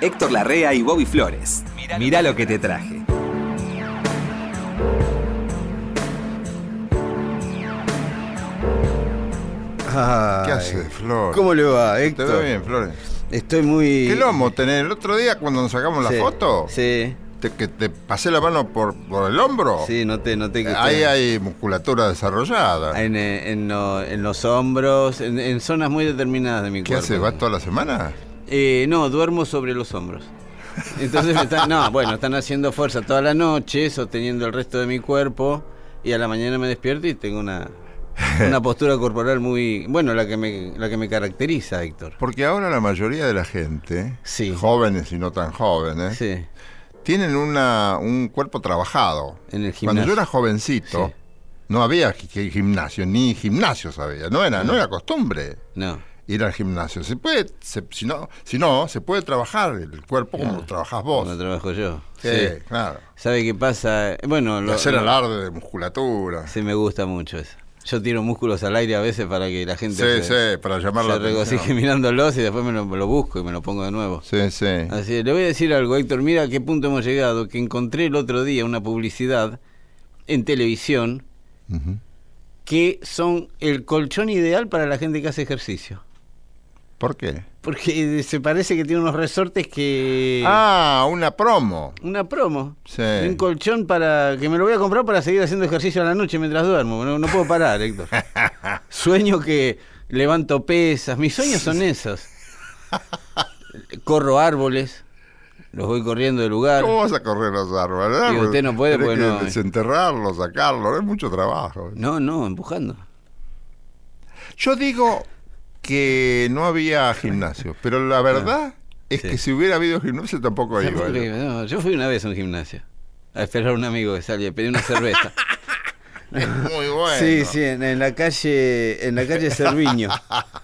Héctor Larrea y Bobby Flores. Mirá lo que te traje. ¿Qué hace, Flor? ¿Cómo le va, ¿Te Héctor? veo bien, Flores? Estoy muy. ¿Qué lomo tenés? El otro día cuando nos sacamos Sí, la foto, Sí, te, que te pasé la mano por, por el hombro. sí, noté, noté que. Ahí usted- hay musculatura desarrollada. En, eh, en lo- en los hombros, en, en zonas muy determinadas de mi ¿Qué cuerpo. haces? ¿Vas toda la semana? Eh, no, duermo sobre los hombros. Entonces me están, no, bueno, están haciendo fuerza toda la noche, sosteniendo el resto de mi cuerpo, y a la mañana me despierto y tengo una, una postura corporal muy, bueno, la que me, la que me caracteriza, Héctor. Porque ahora la mayoría de la gente, Sí. jóvenes y no tan jóvenes, Sí, tienen una, un cuerpo trabajado. en el Cuando gimnasio. yo era jovencito, Sí. no había gi- gi- gimnasio, ni gimnasio sabía. No era, no era costumbre No, ir al gimnasio. Se puede, se- si, no, si no, se puede trabajar el cuerpo como lo trabajás vos. no trabajo yo. Sí, claro. ¿Sabe qué pasa? Bueno, lo, hacer alarde de musculatura. sí me gusta mucho eso. Yo tiro músculos al aire a veces para que la gente Sí, se, sí, para llamar la se regocije atención. mirándolos y después me lo, busco y me lo pongo de nuevo. Sí, sí. Así le voy a decir algo, Héctor. Mira a qué punto hemos llegado. Que encontré el otro día una publicidad en televisión que son el colchón ideal para la gente que hace ejercicio. ¿Por qué? Porque se parece que tiene unos resortes que. Ah, una promo. Una promo. Sí. Un colchón para. que me lo voy a comprar para seguir haciendo ejercicio a la noche mientras duermo. No, no puedo parar, Héctor. Sueño que levanto pesas. Mis sueños son esos. Corro árboles. Los voy corriendo de lugar. ¿Cómo vas a correr los árboles? Y usted no puede, porque que no- desenterrarlos, sacarlos, es mucho trabajo. No, no, empujando. Yo digo que no había gimnasio, pero la verdad es Sí. que si hubiera habido gimnasio tampoco iba. Yo. no, yo fui una vez a un gimnasio a esperar a un amigo que salía, pedí una cerveza. Muy bueno. Sí, sí, en, en la calle, en la calle Cerviño.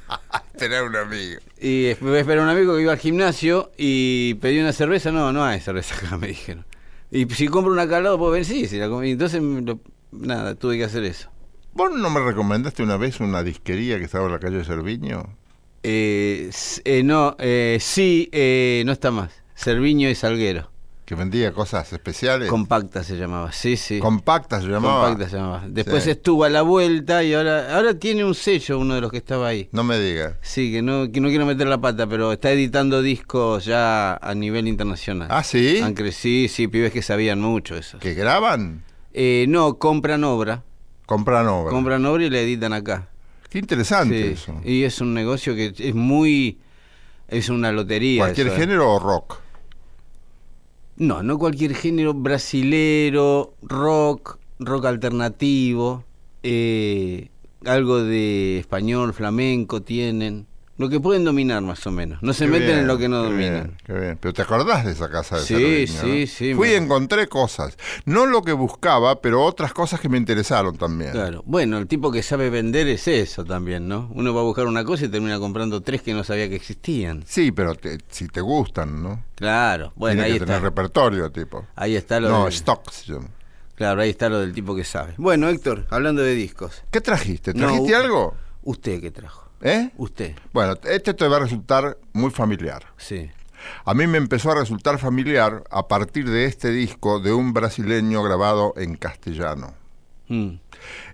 Tener un amigo. Y a esperar a un amigo que iba al gimnasio y pedí una cerveza. No, no hay cerveza acá, me dijeron. Y si compro una acá al lado, puedo ver, sí, sí la comí. Entonces, lo- nada, tuve que hacer eso. ¿Vos no me recomendaste una vez una disquería que estaba en la calle Cerviño? Eh, eh, no, eh, sí, eh, no está más. Cerviño y Salguero. Que vendía cosas especiales. Compacta se llamaba, sí, sí. Compactas se llamaba. Compacta se llamaba. Después Sí. estuvo a la vuelta y ahora, ahora tiene un sello uno de los que estaba ahí. No me digas. Sí, que no, que no quiero meter la pata, pero está editando discos ya a nivel internacional. ¿Ah, sí? Han cre- sí, sí, pibes que sabían mucho eso. ¿Que graban? Eh, no, compran obra. Compran obra. Compran obra y la editan acá. Qué interesante Sí, eso. Y es un negocio que es muy... Es una lotería. ¿Cualquier eso, ¿eh? género o rock? No, no cualquier género brasilero, rock, rock alternativo, eh, algo de español, flamenco tienen. Lo que pueden dominar más o menos. No se Qué meten bien, en lo que no qué dominan. bien, qué bien. Pero te acordás de esa casa de Sí, Cerviño, sí, ¿no? sí, Fui me- y encontré cosas. No lo que buscaba, pero otras cosas que me interesaron también. Claro. Bueno, el tipo que sabe vender es eso también, ¿no? Uno va a buscar una cosa y termina comprando tres que no sabía que existían. Sí, pero te- si te gustan, ¿no? Claro. Bueno, Tiene ahí que tener repertorio, tipo. Ahí está lo No, del- stock se llama. Claro, ahí está lo del tipo que sabe. Bueno, Héctor, hablando de discos. ¿Qué trajiste? ¿Trajiste algo? ¿Usted qué trajo? ¿Eh? Usted. Bueno, este te va a resultar muy familiar. Sí. A mí me empezó a resultar familiar a partir de este disco de un brasileño grabado en castellano. Mm.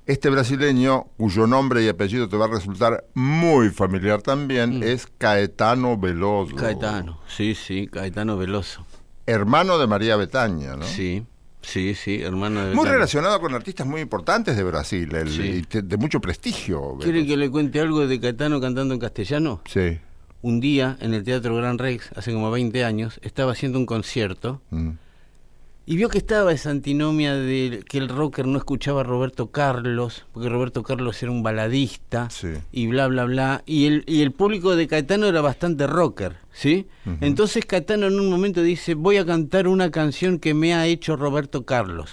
Este brasileño, cuyo nombre y apellido te va a resultar muy familiar también, Mm. es Caetano Veloso. Caetano. Sí, sí, Caetano Veloso. Hermano de María Betaña, ¿no? Sí, sí, sí, hermano de Muy relacionado con artistas muy importantes de Brasil, el- Sí. te- de mucho prestigio. ¿Quiere que le cuente algo de Caetano cantando en castellano? Sí. Un día en el Teatro Gran Rex, hace como 20 años, estaba haciendo un concierto Mm. Y vio que estaba esa antinomia de que el rocker no escuchaba a Roberto Carlos, porque Roberto Carlos era un baladista Sí. y bla, bla, bla. Y el, y el público de Caetano era bastante rocker, ¿sí? Entonces Caetano en un momento dice, voy a cantar una canción que me ha hecho Roberto Carlos,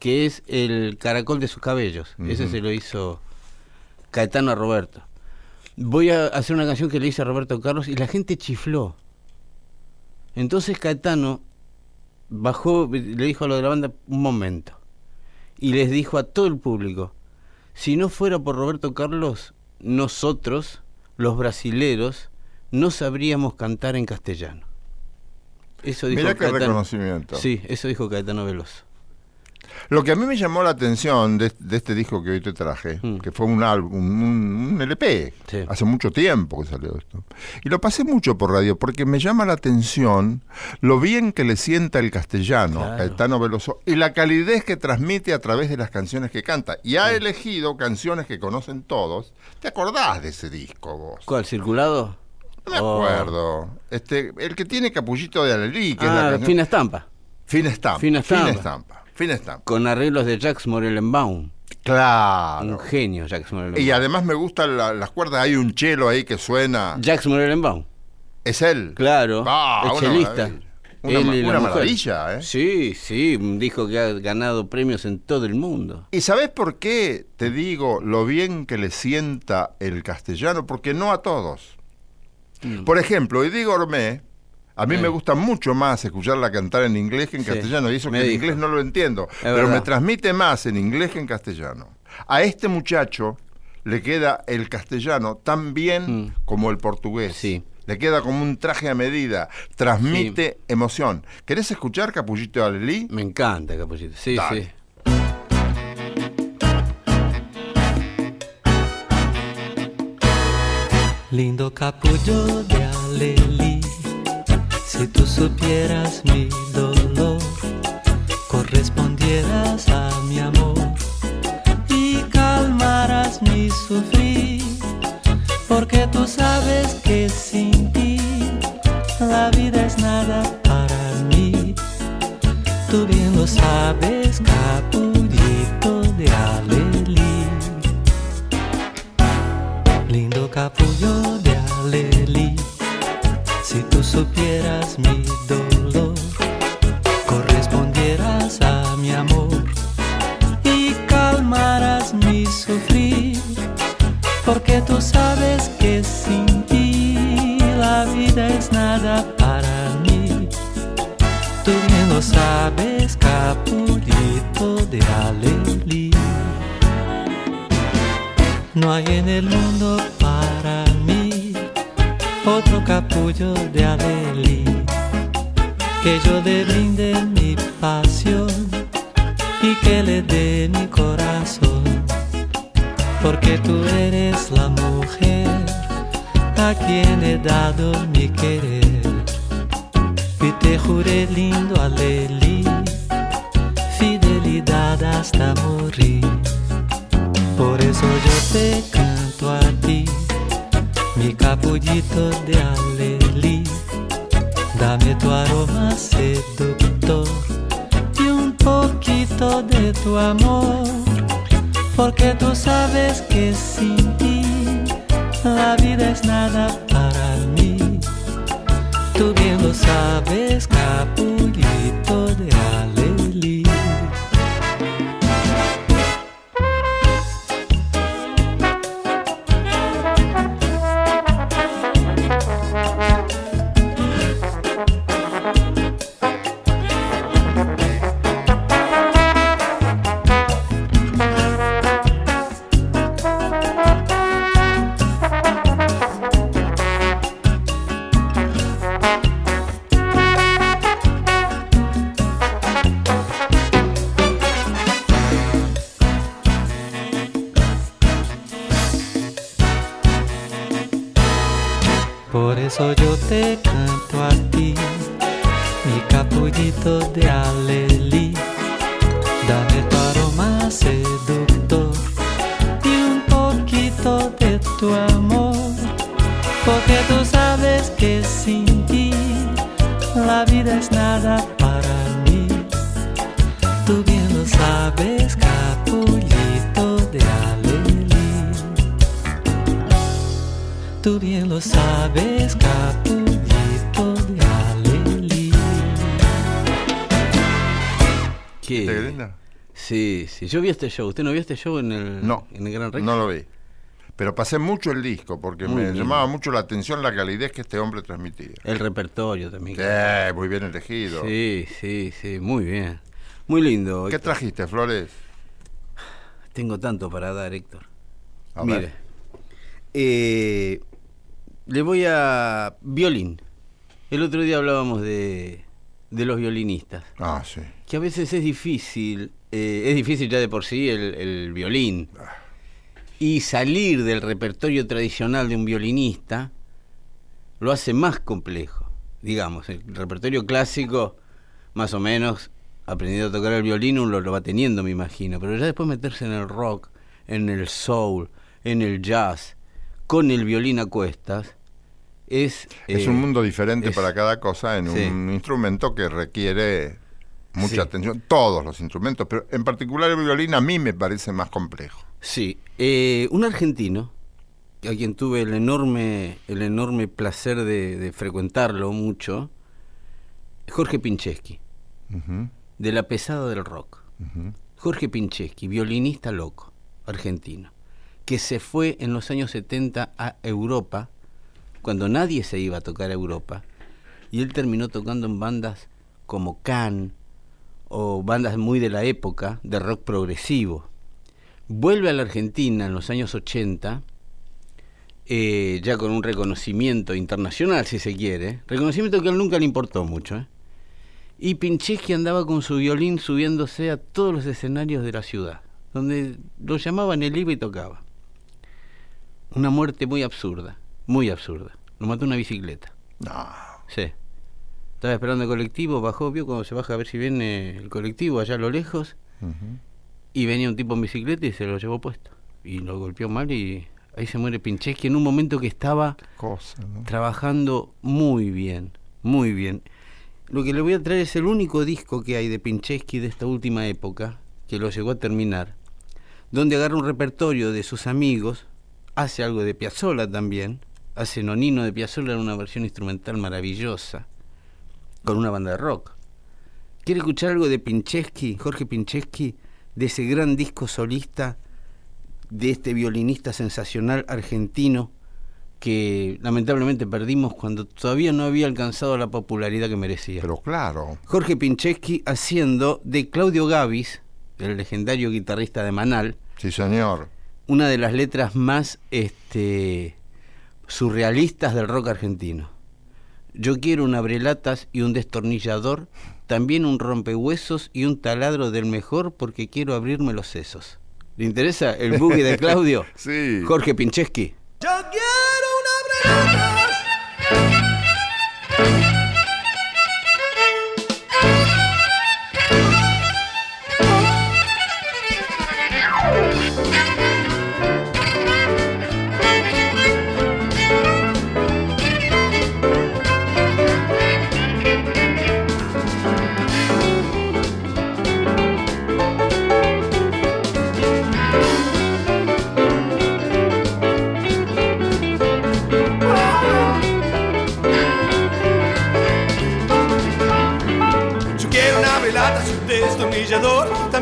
que es El caracol de sus cabellos. Ese se lo hizo Caetano a Roberto. Voy a hacer una canción que le hice a Roberto Carlos y la gente chifló. Entonces Caetano bajó, le dijo a lo de la banda, un momento. Y les dijo a todo el público, si no fuera por Roberto Carlos, nosotros, los brasileros, no sabríamos cantar en castellano. Eso dijo Mirá qué Caetano. reconocimiento. Sí, eso dijo Caetano Veloso. Lo que a mí me llamó la atención de, de este disco que hoy te traje, Mm. que fue un álbum, un, un LP, Sí. hace mucho tiempo que salió esto. Y lo pasé mucho por radio porque me llama la atención lo bien que le sienta el castellano, Claro. Caetano Veloso, y la calidez que transmite a través de las canciones que canta. Y ha elegido canciones que conocen todos. ¿Te acordás de ese disco vos? ¿Cuál? ¿Circulado? No me Oh. acuerdo. Este, el que tiene Capullito de Alelí, que es la Ah, canción. Fina Estampa. Fina estampa. Fina estampa. Fina estampa. Con arreglos de Jacques Morellenbaum. Claro. Un genio, Jacques Morellenbaum. Y además me gustan la- las cuerdas, hay un chelo ahí que suena. Jacques Morellenbaum. Es él. Claro. Ah, el una chelista. Una, Él maravilla, ¿eh? Sí, sí, dijo que ha ganado premios en todo el mundo. ¿Y sabes por qué te digo lo bien que le sienta el castellano? Porque no a todos. Mm. Por ejemplo, Eddie Gourmet, a mí me gusta mucho más escucharla cantar en inglés que en Sí, castellano, y eso me que en inglés no lo entiendo, pero verdad. me transmite más en inglés que en castellano. A este muchacho le queda el castellano tan bien Mm. como el portugués. Sí. Le queda como un traje a medida, transmite emoción. ¿Querés escuchar Capullito de Alelí? Me encanta, Capuchito. Sí, Dale. sí. Lindo capullo de alelí, si tú supieras mi dolor, correspondieras a mi amor y calmaras mi sufrir, porque tú sabes que sin ti la vida es nada para mí. Tú bien lo sabes, capullito de alelí. Lindo capullo de alelí, si tú supieras mi dolor, correspondieras a mi amor y calmaras mi sufrir, porque tú sabes que sin ti la vida es nada para mí. Tú bien lo sabes, capullito de alelí. No hay en el mundo otro capullo de Adeli que yo le brinde mi pasión y que le dé mi corazón, porque tú eres la mujer a quien he dado mi querer y te juré lindo Adeli fidelidad hasta morir. Por eso yo te capullito de alelí. Dame tu aroma seductor y un poquito de tu amor, porque tú sabes que sin ti la vida es nada para mí. Tú bien lo sabes, capullito te Yo vi este show. ¿Usted no vio este show en el, No, en el Gran Rex? no lo vi. Pero pasé mucho el disco porque Muy me bien. llamaba mucho la atención la calidez que este hombre transmitía. El repertorio también. Sí, muy bien elegido. Sí, sí, sí. Muy bien. Muy lindo. ¿Qué Héctor. trajiste, Flores? Tengo tanto para dar, Héctor. A Mire. ver. eh, le voy a... Violín. El otro día hablábamos de, de los violinistas. Ah, sí. Que a veces es difícil, eh, es difícil ya de por sí el, el violín. Y salir del repertorio tradicional de un violinista lo hace más complejo. Digamos, el repertorio clásico, más o menos, aprendiendo a tocar el violín, uno lo va teniendo, me imagino. Pero ya después meterse en el rock, en el soul, en el jazz, con el violín a cuestas, es... Es eh, un mundo diferente es- para cada cosa en Sí. un instrumento que requiere mucha Sí. atención. Todos los instrumentos, pero en particular el violín a mí me parece más complejo. Sí, eh, un argentino, a quien tuve el enorme, el enorme placer de, de frecuentarlo mucho, Jorge Pincheski, de la pesada del rock. Jorge Pincheski, violinista loco, argentino, que se fue en los años 70 a Europa, cuando nadie se iba a tocar a Europa, y él terminó tocando en bandas como Can o bandas muy de la época de rock progresivo. Vuelve a la Argentina en los años 80, eh, ya con un reconocimiento internacional, si se quiere, reconocimiento que a él nunca le importó mucho, ¿eh? Y Pincheski andaba con su violín subiéndose a todos los escenarios de la ciudad, donde lo llamaban, él iba y tocaba. Una muerte muy absurda, muy absurda. Lo mató una bicicleta. No. Sí. Estaba esperando el colectivo, bajó, vio cuando se baja a ver si viene el colectivo allá a lo lejos, y venía un tipo en bicicleta y se lo llevó puesto. Y lo golpeó mal y ahí se muere Pincheski en un momento que estaba Cosa, ¿no? trabajando muy bien, muy bien. Lo que le voy a traer es el único disco que hay de Pincheski de esta última época, que lo llegó a terminar, donde agarra un repertorio de sus amigos, hace algo de Piazzolla también, hace Nonino de Piazzolla en una versión instrumental maravillosa, con una banda de rock. ¿Quiere escuchar algo de Pincheski, Jorge Pincheski, de ese gran disco solista de este violinista sensacional argentino que lamentablemente perdimos cuando todavía no había alcanzado la popularidad que merecía. Pero claro. Jorge Pincheski haciendo de Claudio Gavis, el legendario guitarrista de Manal, Sí, señor. una de las letras más este, surrealistas del rock argentino. Yo quiero un abrelatas y un destornillador, también un rompehuesos y un taladro del mejor porque quiero abrirme los sesos. ¿Le interesa el boogie de Claudio? Sí. Jorge Pincheski. Yo quiero una abrelatas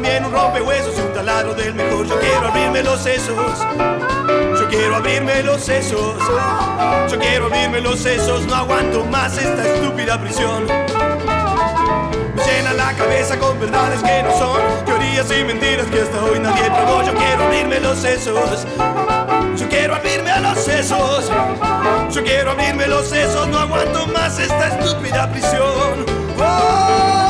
también un rompehuesos y un taladro del mejor. Yo quiero abrirme los sesos, yo quiero abrirme los sesos, yo quiero abrirme los sesos. No aguanto más esta estúpida prisión. Me llena la cabeza con verdades que no son, teorías y mentiras que hasta hoy nadie probó. Yo quiero abrirme los sesos, yo quiero abrirme a los sesos, yo quiero abrirme los sesos. No aguanto más esta estúpida prisión. Oh,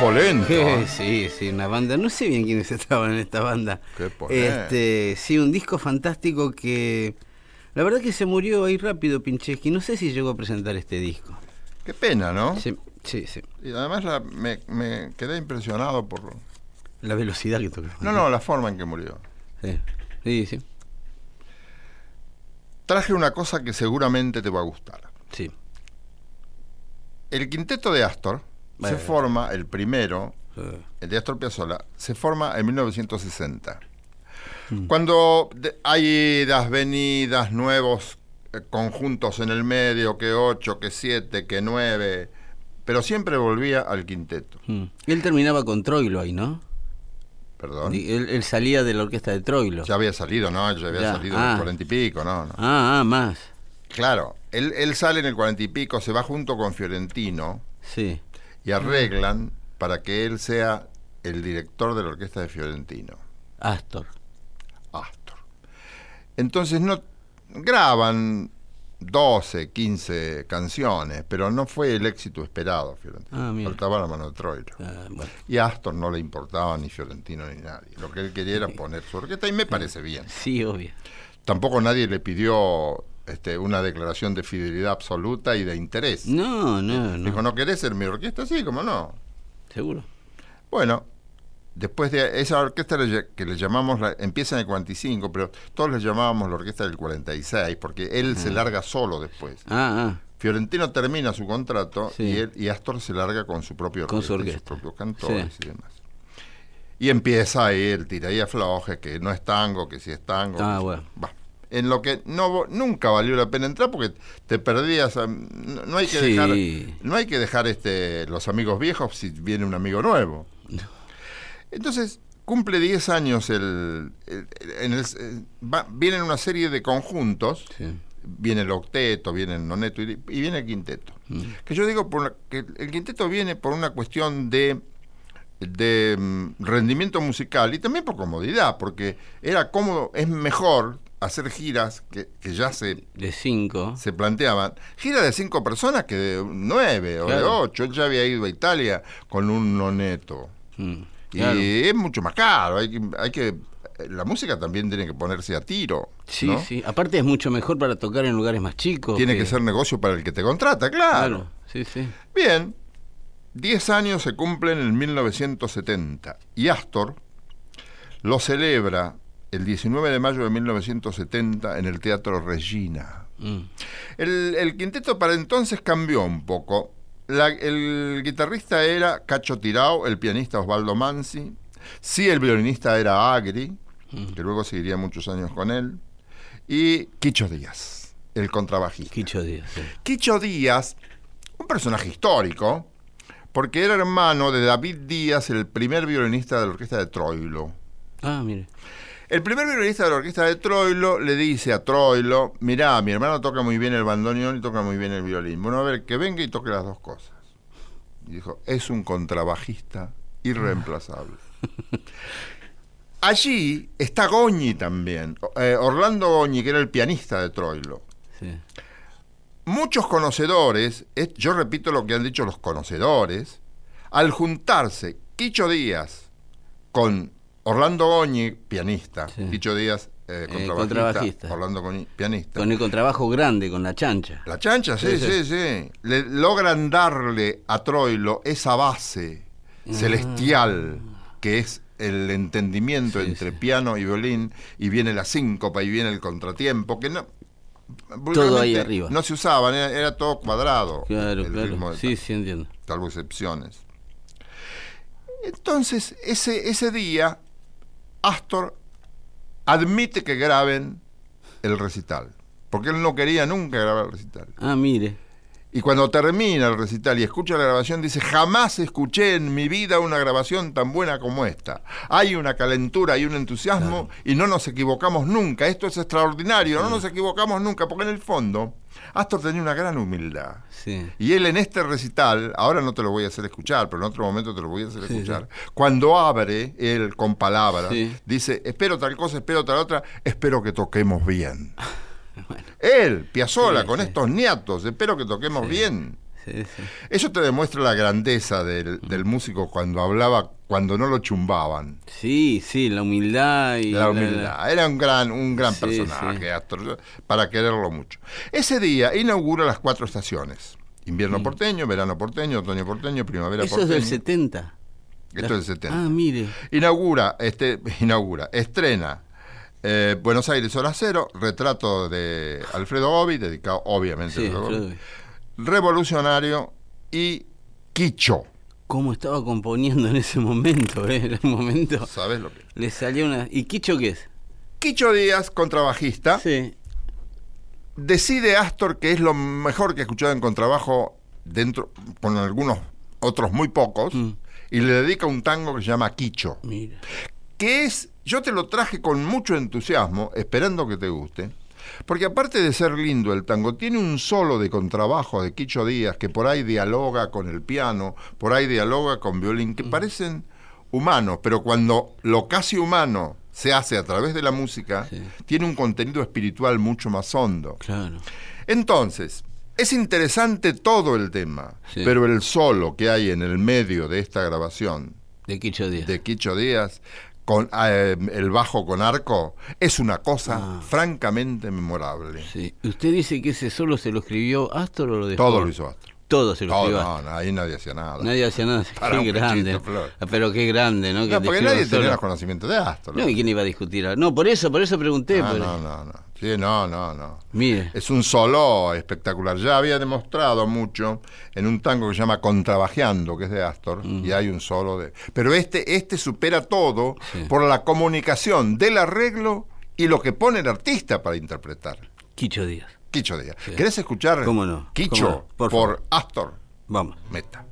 polento. Eh, sí, sí, una banda. No sé bien quiénes estaban en esta banda. Qué ponente. Este, sí, un disco fantástico que. La verdad que se murió ahí rápido, Pincheski. No sé si llegó a presentar este disco. Qué pena, ¿no? Sí, sí, sí. Y además la- me, me quedé impresionado por... La velocidad que tocó. No, no, la forma en que murió. Sí, sí, sí. Traje una cosa que seguramente te va a gustar. sí. El quinteto de Astor Bueno. se forma, el primero, el de Astor Piazzolla, se forma en 1960. Mm. Cuando hay idas, venidas, nuevos eh, conjuntos en el medio, que ocho, que siete, que nueve, pero siempre volvía al quinteto. mm. Él terminaba con Troilo ahí, ¿no? Perdón. Él, él salía de la orquesta de Troilo. Ya había salido, ¿no? Ya había Ya, salido en ah. el cuarenta y pico, ¿no? no. Ah, ah, más. Claro, él, él sale en el cuarenta y pico, se va junto con Fiorentino Sí. Y arreglan para que él sea el director de la orquesta de Fiorentino, Astor. Astor. Entonces no graban 12, 15 canciones, pero no fue el éxito esperado, Fiorentino. Ah. Faltaba la mano de Troilo. Ah, bueno. Y a Astor no le importaba ni Fiorentino ni nadie. Lo que él quería era poner su orquesta y me parece bien. Sí, obvio. Tampoco nadie le pidió este, una declaración de fidelidad absoluta y de interés. No, no, no. Dijo, ¿no querés ser mi orquesta? Sí, como no. Seguro. Bueno, después de esa orquesta que le llamamos, la- empieza en el 45, pero todos le llamábamos la orquesta del 46, porque él se larga solo después. Ah, ah. Fiorentino termina su contrato Sí. y, él, y Astor se larga con su propio Con su y sus orquesta. propios cantores Sí. y demás. Y empieza ahí el tira y afloje, que no es tango, que sí es tango. Ah, bueno. Va. En lo que no nunca valió la pena entrar porque te perdías. No, no hay que Sí. dejar, no hay que dejar este los amigos viejos si viene un amigo nuevo. Entonces cumple 10 años el, el- en el- eh, va- vienen una serie de conjuntos Sí. viene el octeto, viene el noneto y, y viene el quinteto. Mm. Que yo digo por que el quinteto viene por una cuestión de, de mm, rendimiento musical y también por comodidad, porque era cómodo, es mejor hacer giras que, que ya se, De cinco. se planteaban, giras de cinco personas que de nueve o de ocho. Él ya había ido a Italia con un noneto. Mm, Y es mucho más caro, hay que, hay que, la música también tiene que ponerse a tiro. Sí, ¿no? sí. Aparte es mucho mejor para tocar en lugares más chicos. Tiene que ser negocio para el que te contrata, claro. Claro. Sí, sí. Bien, 10 años se cumplen en 1970 y Astor lo celebra el 19 de mayo de 1970 en el Teatro Regina. Mm. El, el quinteto para entonces cambió un poco. La- el guitarrista era Cacho Tirao, el pianista Osvaldo Mansi. Sí, el violinista era Agri, que luego seguiría muchos años con él. Y Quicho Díaz, el contrabajista. Quicho Díaz. sí. Quicho Díaz, un personaje histórico, porque era hermano de David Díaz, el primer violinista de la orquesta de Troilo. Ah, mire. El primer violinista de la orquesta de Troilo le dice a Troilo, mirá, mi hermano toca muy bien el bandoneón y toca muy bien el violín. Bueno, a ver, que venga y toque las dos cosas. Y dijo, es un contrabajista irreemplazable. Allí está Goñi también, eh, Orlando Goñi, que era el pianista de Troilo. Sí. Muchos conocedores, es- yo repito lo que han dicho los conocedores, al juntarse Quicho Díaz con Orlando Goñi, pianista, Sí. Quicho Díaz, eh, contrabajista, contrabajista. Orlando Goñi, pianista. Con el contrabajo grande, con la chancha. La chancha, sí, Sí, sí. Le logran darle a Troilo esa base celestial que es el entendimiento Ah. Sí, entre piano y violín, y viene la síncopa y viene el contratiempo, que no. Todo ahí arriba. No se usaban, era, era todo cuadrado. Claro, el claro. Sí, sí, entiendo. salvo excepciones. Entonces, ese, ese día, Astor admite que graben el recital, porque él no quería nunca grabar el recital. Ah, mire. Y cuando termina el recital y escucha la grabación, dice, jamás escuché en mi vida una grabación tan buena como esta. Hay una calentura y un entusiasmo y no nos equivocamos nunca. Esto es extraordinario, no nos equivocamos nunca, porque en el fondo Astor tenía una gran humildad. Sí. Y él en este recital, ahora no te lo voy a hacer escuchar, pero en otro momento te lo voy a hacer Sí, escuchar, cuando abre él con palabras, dice, espero tal cosa, espero tal otra, espero que toquemos bien. Bueno, Él, Piazzolla, Sí, con sí. estos niatos, espero que toquemos bien. sí. Eso te demuestra la grandeza del, del músico cuando hablaba, cuando no lo chumbaban. Sí, sí, la humildad y La humildad. Era un gran, un gran personaje, para quererlo mucho. Ese día inaugura las cuatro estaciones. Invierno porteño, verano porteño, otoño porteño, primavera Mm. Eso es porteño. del 70. Esto es del 70. Ah, mire. Inaugura, este, inaugura, estrena eh, Buenos Aires Hora Cero, retrato de Alfredo Gobi, dedicado obviamente Sí, a Alfredo. Revolucionario y Quicho. ¿Cómo estaba componiendo en ese momento? eh? En un momento ¿Sabes lo que? le salió una... ¿Y Quicho qué es? Quicho Díaz, contrabajista, Sí. decide Astor que es lo mejor que ha escuchado en contrabajo dentro, con algunos otros muy pocos, Mm. y le dedica un tango que se llama Quicho. Mira. que es, yo te lo traje con mucho entusiasmo, esperando que te guste, porque aparte de ser lindo el tango, tiene un solo de contrabajo de Quicho Díaz que por ahí dialoga con el piano, por ahí dialoga con violín, que parecen humanos, pero cuando lo casi humano se hace a través de la música, Sí. tiene un contenido espiritual mucho más hondo. Claro. Entonces, es interesante todo el tema, Sí. pero el solo que hay en el medio de esta grabación De Quicho Díaz. de Quicho Díaz con eh, el bajo con arco es una cosa Ah. francamente memorable. Sí. ¿Usted dice que ese solo se lo escribió Astor o lo dejó? Todo lo hizo Astor. Todo se lo Todo, escribió no, no, ahí nadie hacía nada. Nadie hacía nada. Para qué grande. Pero qué grande, ¿no? Que No, porque nadie solo. tenía los conocimientos de Astor. No, ¿y quién iba a discutir? No, por eso, por eso pregunté. Ah, por- no, no, no. Sí, no, no, no. Mire. Es un solo espectacular. Ya había demostrado mucho en un tango que se llama Contrabajeando, que es de Astor, y hay un solo de. Pero este, este supera todo Sí. por la comunicación del arreglo y lo que pone el artista para interpretar. Quicho Díaz. Quicho Díaz. Sí. ¿Querés escuchar ¿Cómo no? Quicho ¿Cómo no? Por. Astor? Vamos. Meta.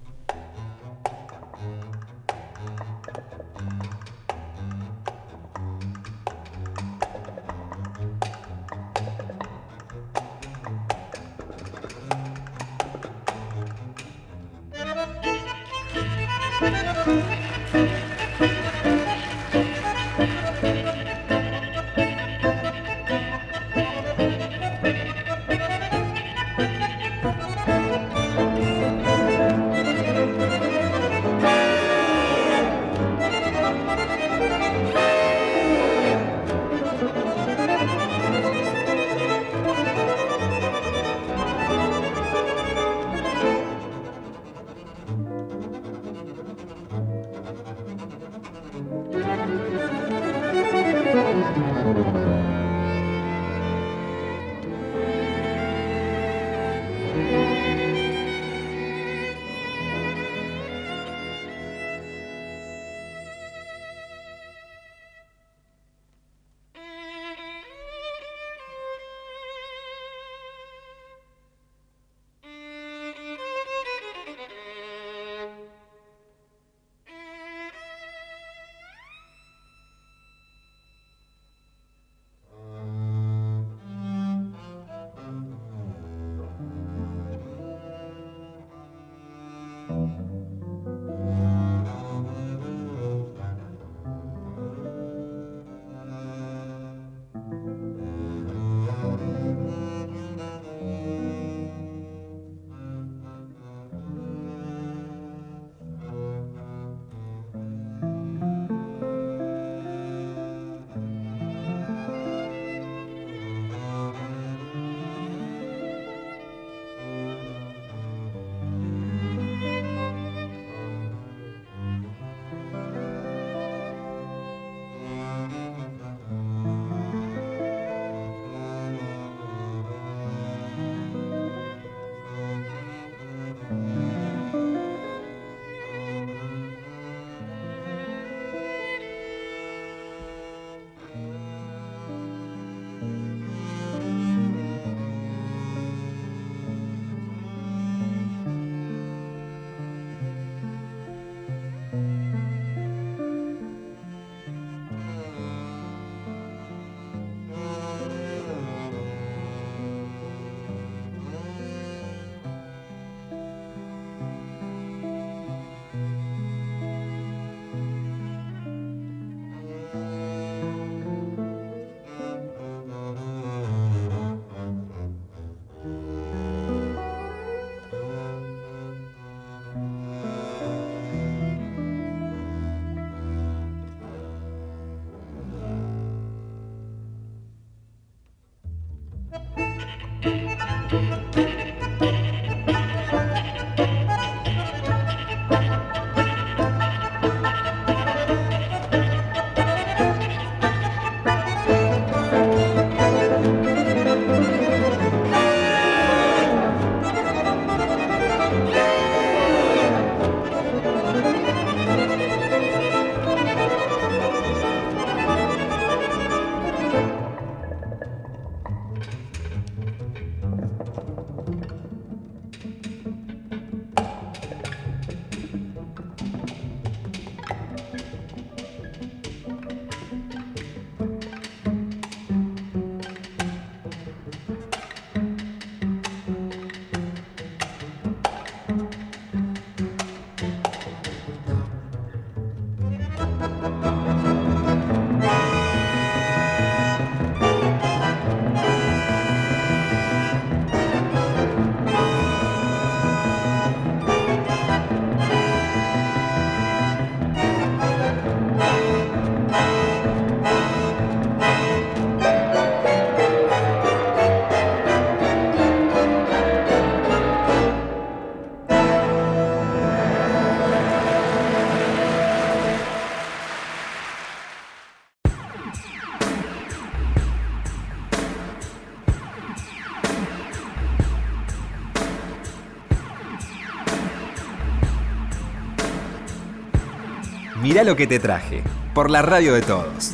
Mirá lo que te traje, por la radio de todos.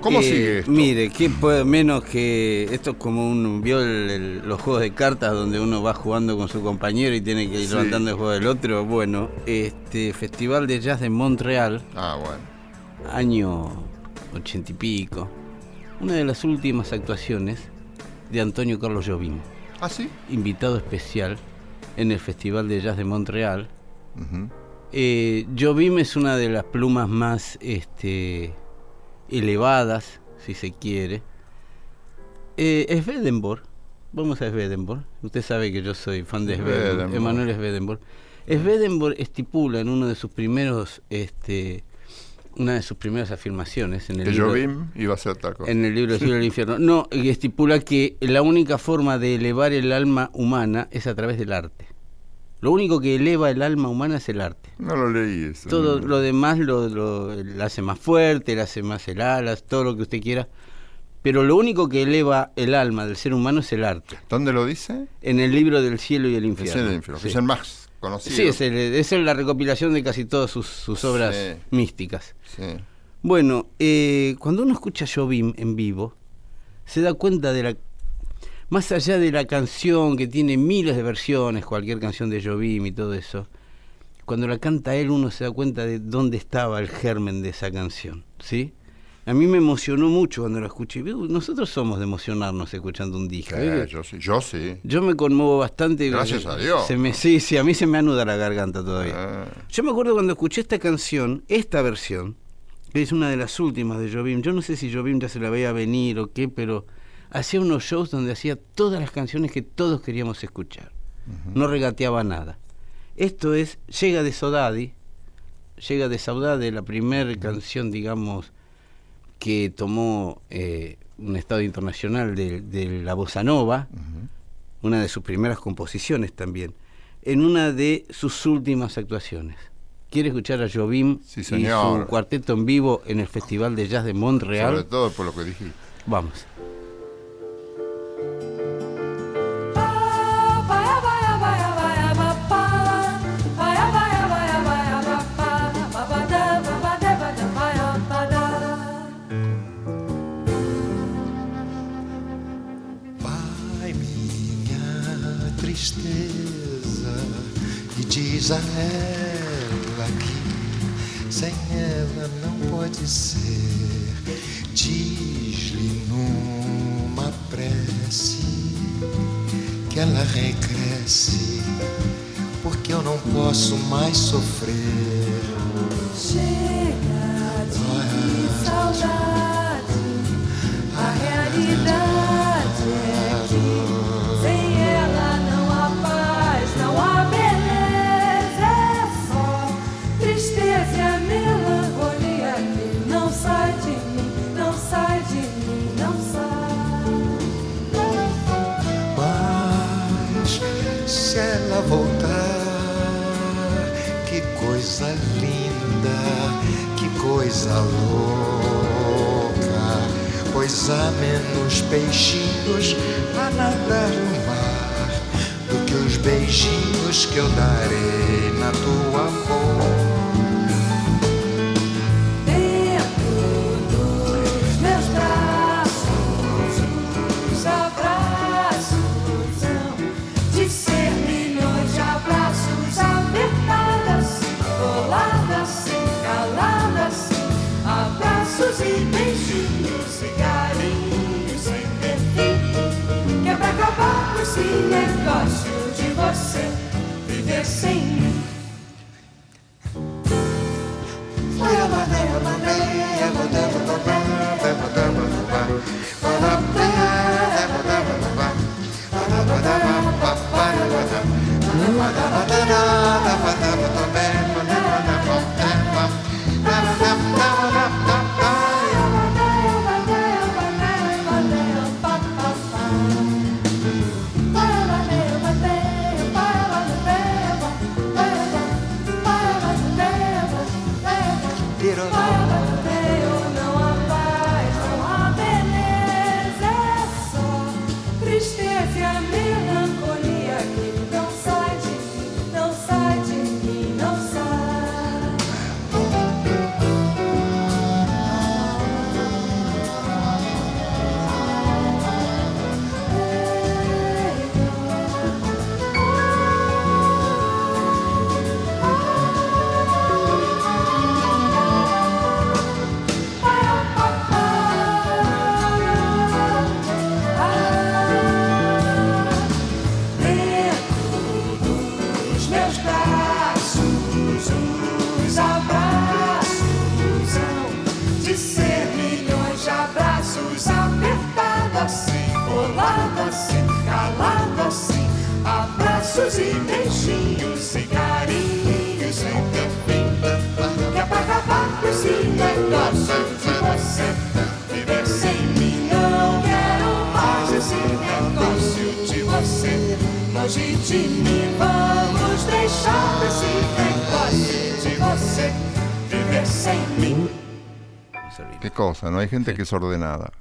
¿Cómo Eh, sigue esto? Mire, ¿qué puede menos que esto es como un vio el- el- los juegos de cartas donde uno va jugando con su compañero y tiene que ir Sí. levantando el juego del otro? Bueno, este Festival de Jazz de Montreal, Ah, bueno. año ochenta y pico, una de las últimas actuaciones de Antonio Carlos Jobim, ¿Ah, sí? invitado especial en el Festival de Jazz de Montreal. Eh, Jobim es una de las plumas más este, elevadas, si se quiere. Eh, Swedenborg, vamos a Swedenborg. Usted sabe que yo soy fan de Swedenborg. Emanuel Swedenborg. Swedenborg estipula en uno de sus primeros, este, una de sus primeras afirmaciones en el Que libro, Jobim iba a ser taco. en el libro del cielo y el infierno. No, que estipula que la única forma de elevar el alma humana es a través del arte. Lo único que eleva el alma humana es el arte. No lo leí eso. Todo no. lo demás lo, lo- lo hace más fuerte, le hace más el alas, todo lo que usted quiera. Pero lo único que eleva el alma del ser humano es el arte. ¿Dónde lo dice? En el libro del cielo y el infierno. el infierno, que Sí. es el más conocido. Sí, es, el- es la recopilación de casi todas sus, sus obras Sí. místicas. Sí. Bueno, eh, cuando uno escucha Jobim en vivo, se da cuenta de la... Más allá de la canción que tiene miles de versiones, cualquier canción de Jobim y todo eso, cuando la canta él uno se da cuenta de dónde estaba el germen de esa canción, ¿sí? A mí me emocionó mucho cuando la escuché. Nosotros somos de emocionarnos escuchando un disco. Eh, yo sí. Yo sí. Yo me conmuevo bastante. Gracias a Dios. Se me, sí, sí, a mí se me anuda la garganta todavía. Ah. Yo me acuerdo cuando escuché esta canción, esta versión, que es una de las últimas de Jobim. Yo no sé si Jobim ya se la veía venir o qué, pero hacía unos shows donde hacía todas las canciones que todos queríamos escuchar. No regateaba nada. Esto es Llega de Sodadi, Llega de Saudade, la primera canción, digamos, que tomó eh, un estado internacional de, de la bossa nova, una de sus primeras composiciones también, en una de sus últimas actuaciones. ¿Quiere escuchar a Jobim Sí, y su cuarteto en vivo en el Festival de Jazz de Montreal? Sobre todo por lo que dijiste. Vamos. Diz a ela que sem ela não pode ser. Diz-lhe numa prece que ela regresse, porque eu não posso mais sofrer. Chega de saudade, coisa louca. Pois há menos peixinhos a nadar no mar do que os beijinhos que eu darei na tua mim. Vamos deixar esse negócio de você viver sem. Servir. ¿Qué cosa? No hay gente que es ordenada.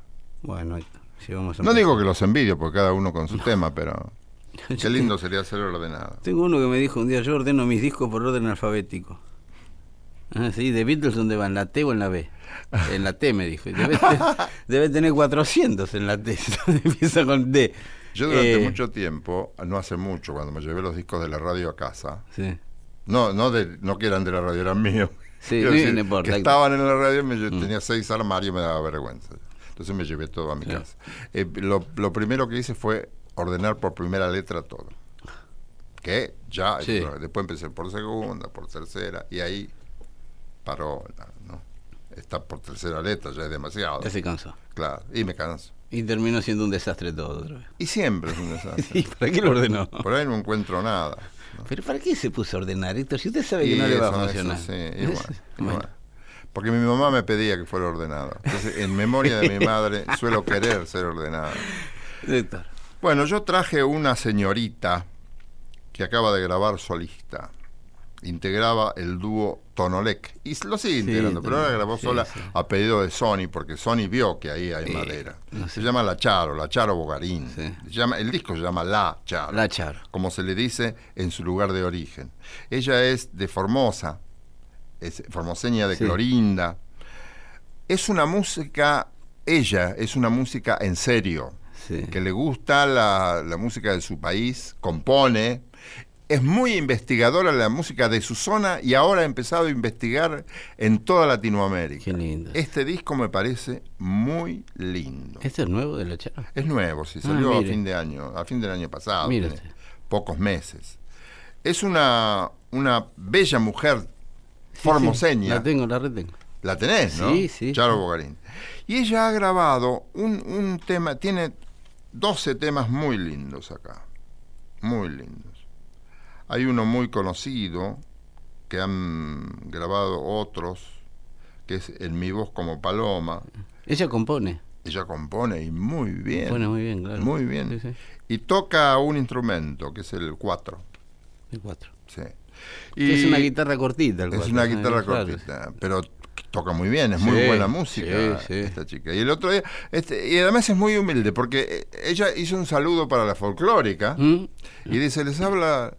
Bueno, si vamos a No digo que los envidio, porque cada uno con su tema, pero qué lindo sería ser ordenado. Tengo uno que me dijo un día, yo ordeno mis discos por orden alfabético. Ah, sí, de Beatles, ¿dónde van? ¿La T o en la B? En la T, me dijo. Debe, te- debe tener 400 en la T. Empieza con D. Yo durante Eh, mucho tiempo, no hace mucho, cuando me llevé los discos de la radio a casa, Sí. no, no, de, no que eran de la radio, eran míos. Sí, no decir, importa. Que estaban en la radio, me Mm. tenía seis armarios y me daba vergüenza. Entonces me llevé todo a mi casa. Eh, lo, lo primero que hice fue ordenar por primera letra todo. Que ya, Sí. después empecé por segunda, por tercera, y ahí paró. ¿no? Está por tercera letra, ya es demasiado. Ya se cansó. Claro, y me canso. Y terminó siendo un desastre todo otra vez. Y siempre es un desastre. ¿Y para qué lo ordenó? Por ahí no encuentro nada. ¿no? ¿Pero para qué se puso a ordenar, Héctor? Si usted sabe que no le va a eso funcionar. sí, bueno. Porque mi mamá me pedía que fuera ordenado. Entonces, en memoria de mi madre, suelo querer ser ordenado. Héctor. Bueno, yo traje una señorita que acaba de grabar solista. Integraba el dúo Tonolec. Y lo sigue integrando, pero ahora grabó sí, sola sí. a pedido de Sony, porque Sony vio que ahí hay Eh, madera. no sé. Se llama La Charo, La Charo Bogarín. Se llama, el disco se llama La Charo. La Charo. Como se le dice en su lugar de origen. Ella es de Formosa, es formoseña de. Clorinda. Es una música, ella es una música en serio Sí. que le gusta la, la música de su país, compone, es muy investigadora de la música de su zona y ahora ha empezado a investigar en toda Latinoamérica. Qué lindo. Este disco me parece muy lindo. ¿Este es nuevo de la Charo? Es nuevo, sí, Ah, salió a fin de año, a fin del año pasado, tiene pocos meses. Es una, una bella mujer formoseña. La tengo, la retengo. La tenés, ¿no? Sí, sí, Charo sí. Bogarín. Y ella ha grabado un, un tema, tiene 12 temas muy lindos acá. Muy lindos. Hay uno muy conocido que han grabado otros, que es En mi voz como paloma. Ella compone. Ella compone y muy bien. Compone muy bien, claro. Muy bien. Sí, sí. Y toca un instrumento, que es el cuatro. El cuatro. Sí. Que es Y una guitarra cortita. el Es cuatro, una ¿no? guitarra cortita, pero toca muy bien, es muy buena música sí, sí. esta chica. Y el otro día, este, y además es muy humilde, porque eh, ella hizo un saludo para la folclórica ¿Mm? y dice, les habla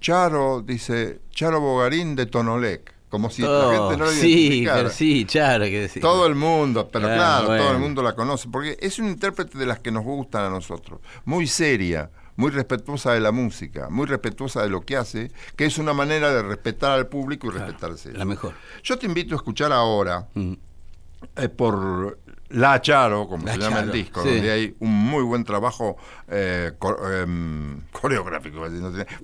Charo, dice, Charo Bogarín de Tonolec, como si la Oh, gente no lo sí, pero sí, Charo, que decir. Todo el mundo, pero Ah, claro, todo el mundo la conoce, porque es un intérprete de las que nos gustan a nosotros, muy seria, muy respetuosa de la música, muy respetuosa de lo que hace, que es una manera de respetar al público y respetarse. La mejor. Yo te invito a escuchar ahora, Mm. eh, por La Charo, como La se llama el disco, sí. donde hay un muy buen trabajo eh, em, coreográfico,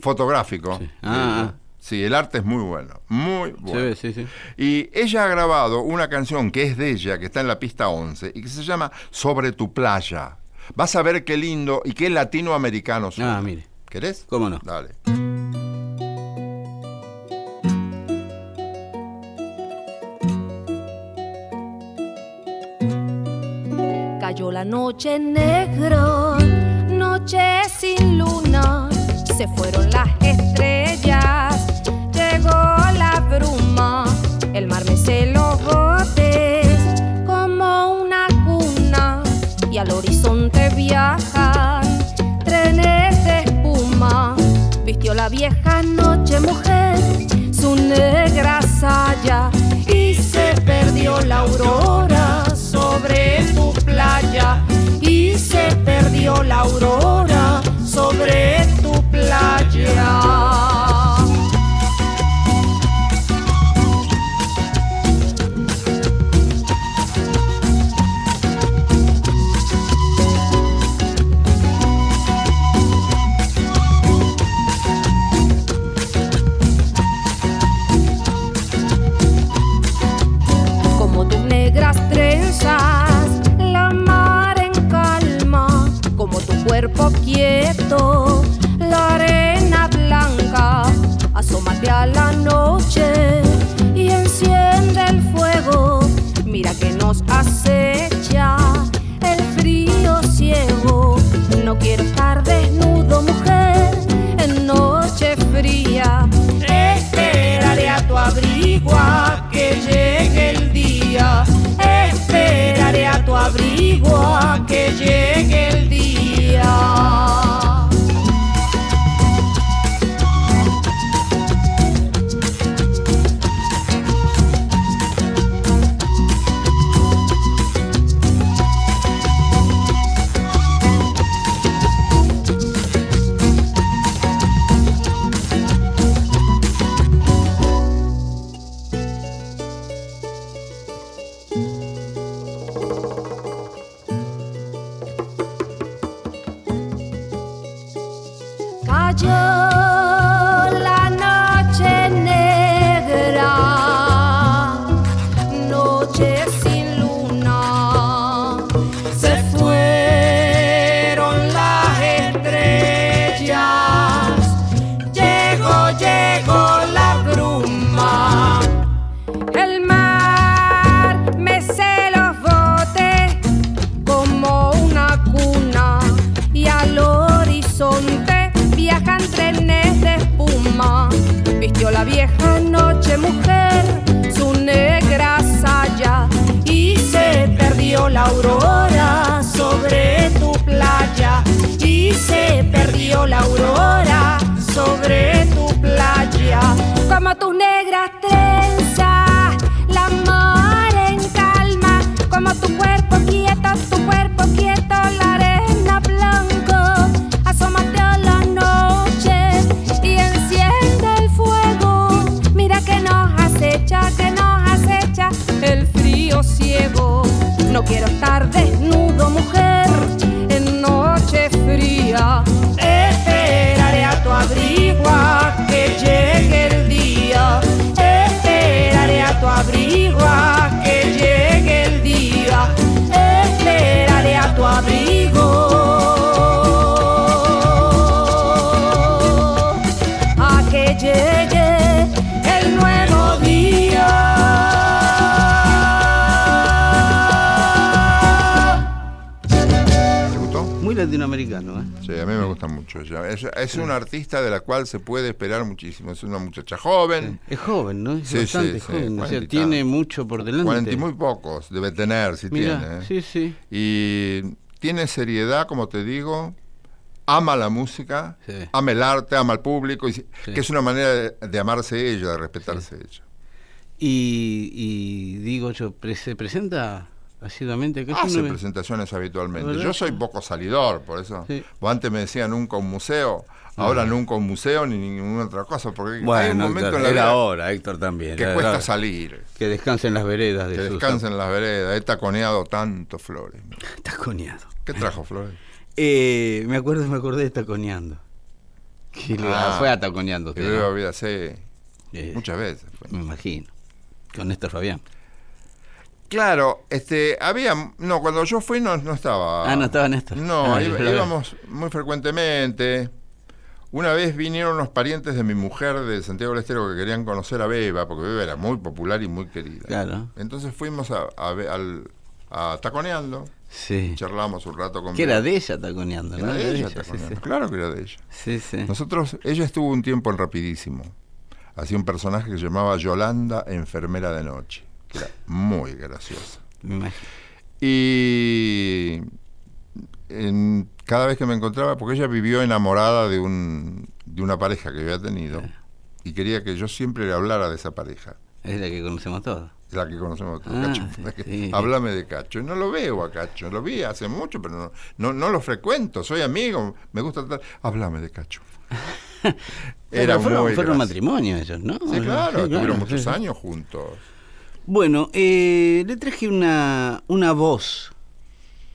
fotográfico. Sí. Ah, Eh, Sí, el arte es muy bueno, muy bueno. Sí, sí, sí. Y ella ha grabado una canción que es de ella, que está en la pista 11, y que se llama Sobre tu playa. Vas a ver qué lindo y qué latinoamericano suena. Ah, mire. ¿Querés? ¿Cómo no? Dale. Cayó la noche negro, noche sin luna, se fueron las estrellas, llegó la bruma, el mar mece los botes como una cuna y al horizonte viajan trenes de espuma. Vistió la vieja noche mujer su negra saya y se perdió la aurora sobre tu y se perdió la aurora sobre tu playa. Negras trenzas la mar en calma como tu cuerpo quieto tu cuerpo quieto la arena blanca asómate a la noche y enciende el fuego. Mira que nos acecha que nos acecha el frío ciego. No quiero estar desnudo mujer americano, ¿eh? Sí, a mí me gusta mucho ella. Es, es una artista de la cual se puede esperar muchísimo. Es una muchacha joven, Es joven, ¿no? Es Sí, bastante sí, sí, joven. o sea, tiene mucho por delante. cuarenta y muy pocos, debe tener, si Mirá, tiene. ¿eh? sí, sí. Y tiene seriedad, como te digo, ama la música, ama el arte, ama al público, y, que es una manera de, de amarse ella, de respetarse ella. Y, y digo yo, ¿se presenta asiduamente Hace no me- presentaciones habitualmente. Yo soy poco salidor, por eso. Sí. Vos antes me decían nunca un museo, ahora nunca un museo ni ninguna otra cosa, porque hay un Bueno, momento Héctor, en la era vida ahora, Héctor también. que cuesta hora. salir, Que descansen las veredas de que descansen las veredas. He taconeado tanto flores. Taconeado. ¿Qué trajo flores? Eh, me acuerdo, me acordé de taconeando. Que Ah. fue a taconeando. Que usted, ¿no? vida, sí, Eh, muchas veces. fue. Me imagino. Con Néstor Fabián. Claro, este, había, no, cuando yo fui no, no estaba. Ah, no estaba Néstor. No, Ah, iba- íbamos muy frecuentemente. Una vez vinieron unos parientes de mi mujer de Santiago del Estero que querían conocer a Beba, porque Beba era muy popular y muy querida. Claro. Entonces fuimos a, a, al- a Taconeando, Sí. charlamos un rato con Que era de ella taconeando, ¿no? Era de ella, sí. Claro que era de ella. Sí, sí. Nosotros, ella estuvo un tiempo en Rapidísimo. Hacía un personaje que se llamaba Yolanda, enfermera de noche, que era muy graciosa. Y en- cada vez que me encontraba, porque ella vivió enamorada de, un, de una pareja que había tenido, y quería que yo siempre le hablara de esa pareja, Es la que conocemos todos. la que conocemos todos, Ah, Cacho. sí, la que- sí. Háblame de Cacho. No lo veo a Cacho, lo vi hace mucho, pero no, no, no lo frecuento, soy amigo, me gusta tal. Háblame de Cacho. Era fueron, muy fueron matrimonio ellos, ¿no? Sí, claro, Sí, tuvieron sí, muchos años juntos. Bueno, eh, le traje una, una voz,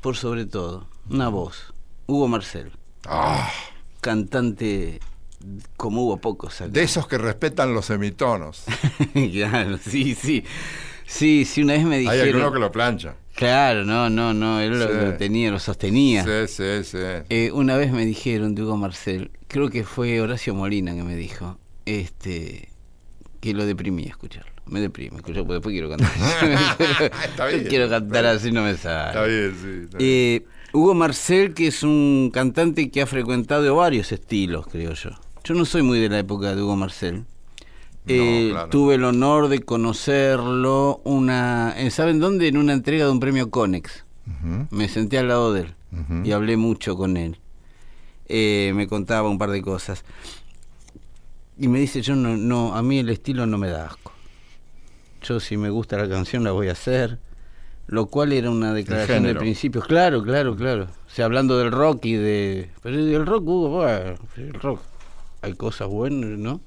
por sobre todo, una voz. Hugo Marcel, Ah, cantante como hubo pocos acá. de esos que respetan los semitonos. claro, sí, sí. Sí, sí, una vez me Hay dijeron... alguno que lo plancha. Claro, no, no, no, él lo tenía, lo sostenía. Sí, sí, sí. Eh, una vez me dijeron de Hugo Marcel, creo que fue Horacio Molina que me dijo, este, que lo deprimía escucharlo. Me deprime, porque después quiero cantar. Está bien, quiero cantar está así, no me sale. Está bien, sí. está bien. Eh, Hugo Marcel, que es un cantante que ha frecuentado varios estilos, creo yo. Yo no soy muy de la época de Hugo Marcel. Eh, claro. Tuve el honor de conocerlo una, eh, ¿saben dónde? En una entrega de un premio Conex. Me senté al lado de él y hablé mucho con él. Eh, me contaba un par de cosas. Y me dice, yo no, no, a mí el estilo no me da asco. Yo si me gusta la canción la voy a hacer. Lo cual era una declaración de principios. Claro, claro, claro. O sea, hablando del rock y de... Pero el rock, Hugo, bueno, el rock. Hay cosas buenas, ¿no?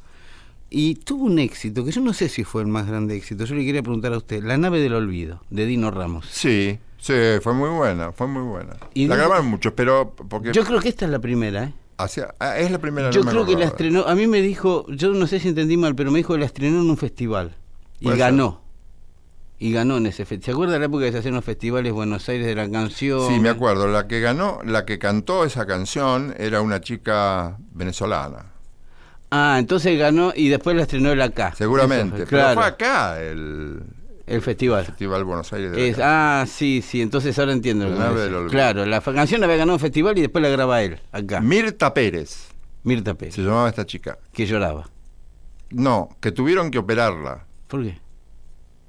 Y tuvo un éxito, que yo no sé si fue el más grande éxito. Yo le quería preguntar a usted, La nave del olvido, de Dino Ramos. Sí, sí, fue muy buena, fue muy buena. Y la grabaron muchos, pero porque Yo creo que esta es la primera, ¿eh? ah, es la primera. Yo no creo que la estrenó, a mí me dijo, yo no sé si entendí mal, pero me dijo que la estrenó en un festival y Puede ganó. Y ganó en ese festival. ¿Se acuerda de la época que se hacían los festivales Buenos Aires de la canción? Sí, me acuerdo. La que ganó, la que cantó esa canción era una chica venezolana. Ah, entonces ganó y después la estrenó él acá. Seguramente. Fue, Pero claro, fue acá el el festival. Festival Buenos Aires de Es- ah, sí, sí, entonces ahora entiendo. lo que. Claro, la canción la había ganado un festival y después la graba él, acá. Mirta Pérez, Mirta Pérez, se llamaba esta chica. que lloraba. No, que tuvieron que operarla. ¿Por qué?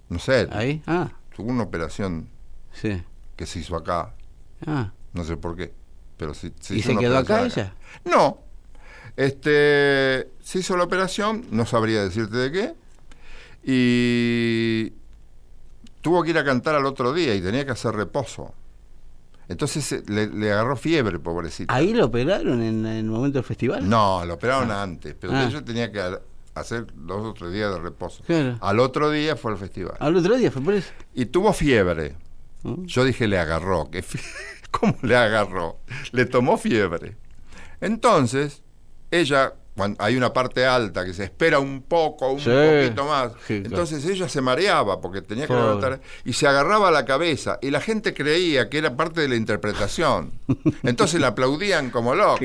No sé, Ahí, ah, tuvo una operación sí. que se hizo acá. Ah. No sé por qué. Pero sí, se ¿Y hizo se quedó acá ella? No. Este, se hizo la operación, no sabría decirte de qué. Y tuvo que ir a cantar al otro día y tenía que hacer reposo. Entonces eh, le, le agarró fiebre, pobrecita. ¿Ahí lo operaron en, en el momento del festival? No, lo operaron antes, pero Ah. ella tenía que hacer dos o tres días de reposo. Claro. Al otro día fue al festival. Al otro día fue por eso. Y tuvo fiebre. Mm. Yo dije, le agarró. ¿Qué ¿Cómo le agarró? Le tomó fiebre. Entonces, ella, cuando hay una parte alta que se espera un poco, un Sí. poquito más. Entonces ella se mareaba porque tenía que Pobre. levantar y se agarraba la cabeza y la gente creía que era parte de la interpretación. Entonces la aplaudían como loco.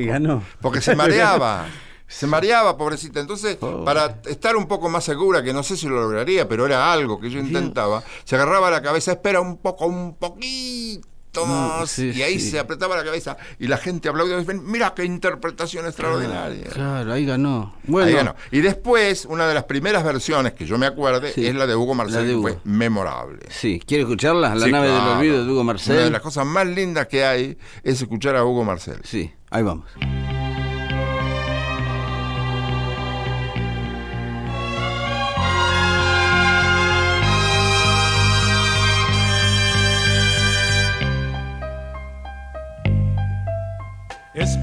Porque se mareaba. Se mareaba, pobrecita. Entonces, Pobre. para estar un poco más segura, que no sé si lo lograría, pero era algo que yo intentaba, se agarraba la cabeza, espera un poco, un poquito Tomás, No, sí, y ahí sí. se apretaba la cabeza y la gente aplaudía. Mira qué interpretación extraordinaria. Claro, ahí ganó. Bueno, Ahí ganó. Y después, una de las primeras versiones que yo me acuerde Sí. es la de Hugo Marcel, que fue memorable. sí, ¿quiere escucharla? La nave claro. del olvido de Hugo Una de Marcel. las cosas más lindas que hay es escuchar a Hugo Marcel. Sí, ahí vamos.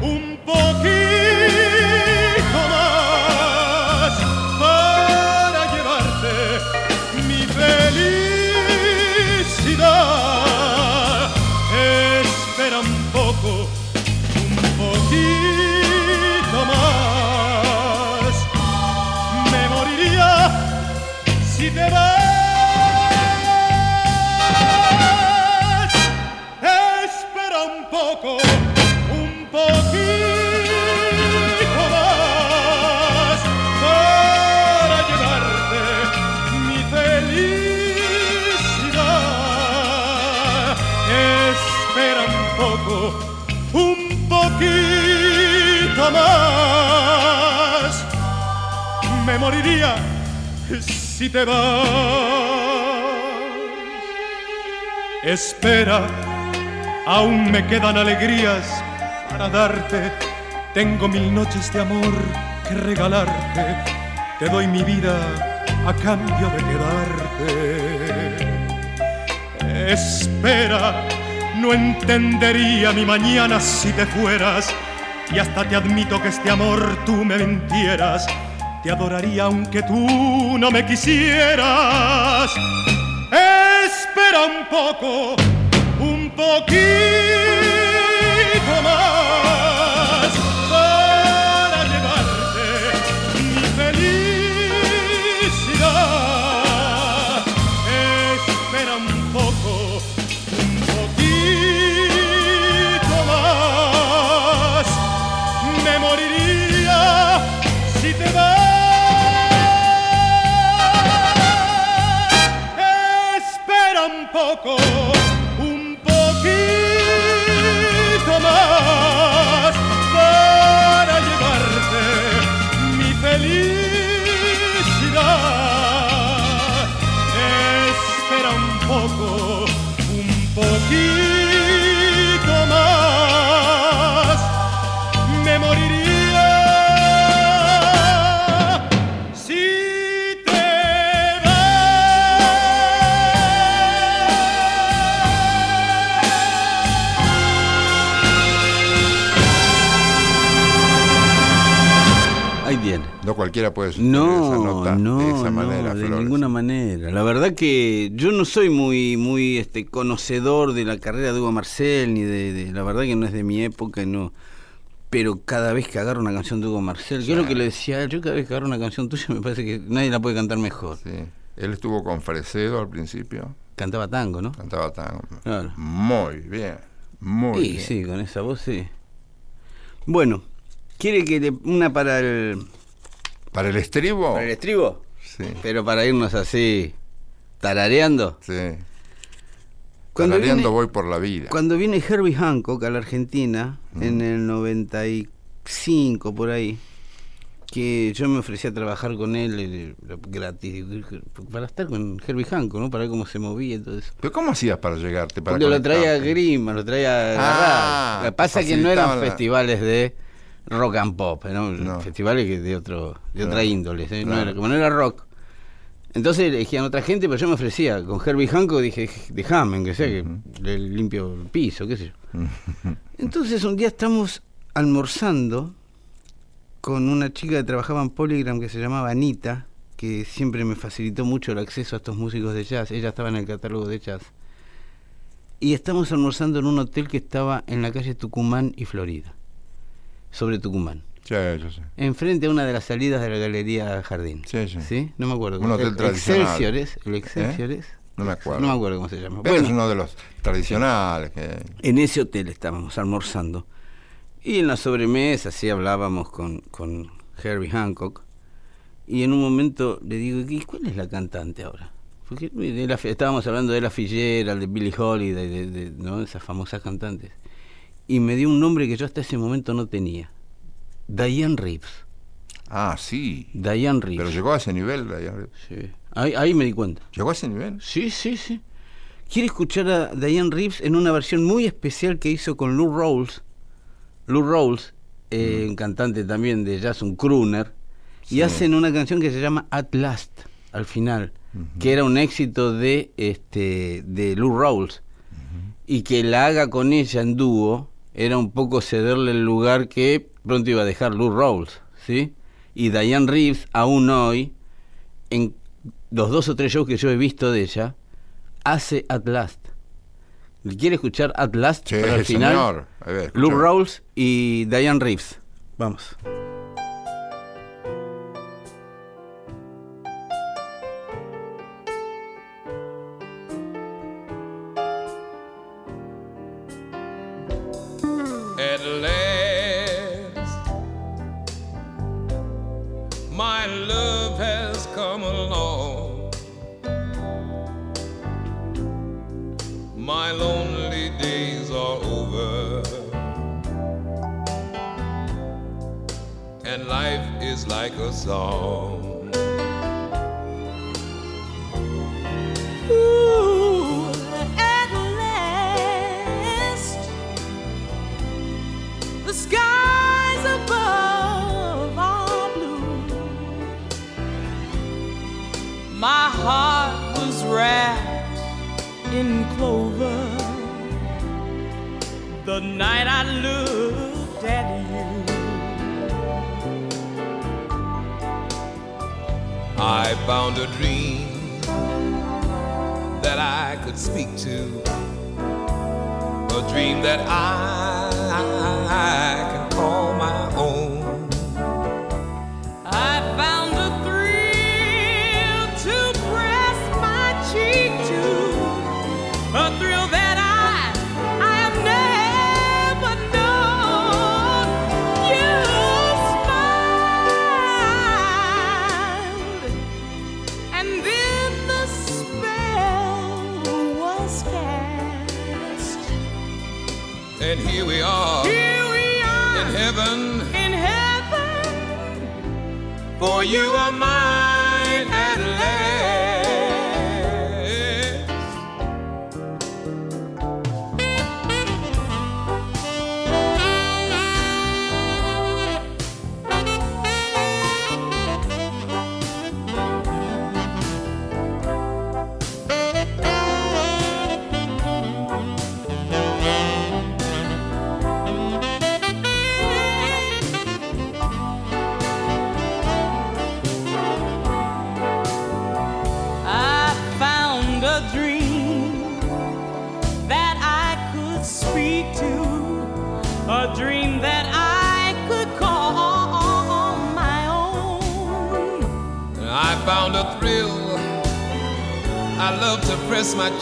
un poquito si te vas. Espera, aún me quedan alegrías para darte. Tengo mil noches de amor que regalarte. Te doy mi vida a cambio de quedarte. Espera, no entendería mi mañana si te fueras. Y hasta te admito que este amor tú me mintieras. Te adoraría aunque tú no me quisieras. Espera un poco, un poquito un cualquiera puede sugerir No, esa nota no, de esa no, manera, de Flores. ninguna manera. La verdad que yo no soy muy, muy este, conocedor de la carrera de Hugo Marcel, ni de, de- la verdad que no es de mi época, no. Pero cada vez que agarro una canción de Hugo Marcel, es lo que le decía, a él, yo cada vez que agarro una canción tuya me parece que nadie la puede cantar mejor. Sí. Él estuvo con Fresedo al principio, Cantaba tango, ¿no? cantaba tan Claro. muy bien, muy Sí, bien. sí, con esa voz sí. Bueno, ¿quiere que le una para el, ¿Para el estribo? para el estribo? Sí, Pero para irnos así, tarareando. sí. Cuando Tarareando viene- voy por la vida. Cuando viene Herbie Hancock a la Argentina, Mm. en el 95 por ahí, que yo me ofrecí a trabajar con él gratis, para estar con Herbie Hancock, ¿no? Para ver cómo se movía y todo eso. ¿Pero cómo hacías para llegarte? Para Porque lo traía? Grima, lo traía Ah, que pasa es que no eran la- festivales de rock and pop, ¿no? No. festivales que de otro de otra índole, ¿eh? No era- como no era rock. Entonces elegían otra gente, pero yo me ofrecía. Con Herbie Hancock dije, déjame, que sea que le limpio el piso, qué sé yo. Entonces un día estamos almorzando con una chica que trabajaba en Polygram que se llamaba Anita, que siempre me facilitó mucho el acceso a estos músicos de jazz. Ella estaba en el catálogo de jazz. y estamos almorzando en un hotel que estaba en la calle Tucumán y Florida, sobre Tucumán. Sí, yo sé. Enfrente a una de las salidas de la Galería Jardín. Sí, sí. No me acuerdo. Un hotel el tradicional. Excelsior es. El Excelsior ¿Eh? es. No me acuerdo. No me acuerdo cómo se llama. Pero Bueno, es uno de los tradicionales. Que... en ese hotel estábamos almorzando. Y en la sobremesa, sí, hablábamos con, con Herbie Hancock. Y en un momento le digo, ¿y cuál es la cantante ahora? Porque de la- estábamos hablando de la Fitzgerald, de Billie Holiday, de, de, ¿no? esas famosas cantantes. Y me dio un nombre que yo hasta ese momento no tenía. Diane Reeves. Ah, sí. Diane Reeves. Pero llegó a ese nivel. Diane. Sí. Ahí, ahí me di cuenta. ¿Llegó a ese nivel? Sí, sí, sí. Quiere escuchar a Diane Reeves en una versión muy especial que hizo con Lou Rawls. Lou Rawls, eh, un cantante también de jazz, un crooner, y hacen una canción que se llama At Last, al final, que era un éxito de, este, de Lou Rawls. Y que la haga con ella en dúo era un poco cederle el lugar que pronto iba a dejar Lou Rawls, ¿sí? Y Diane Reeves, aún hoy, en los dos o tres shows que yo he visto de ella, hace At Last. ¿Quiere escuchar At Last Sí, para el final? señor. Ver, Lou. Rawls y Diane Reeves. Vamos. us all.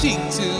teaching to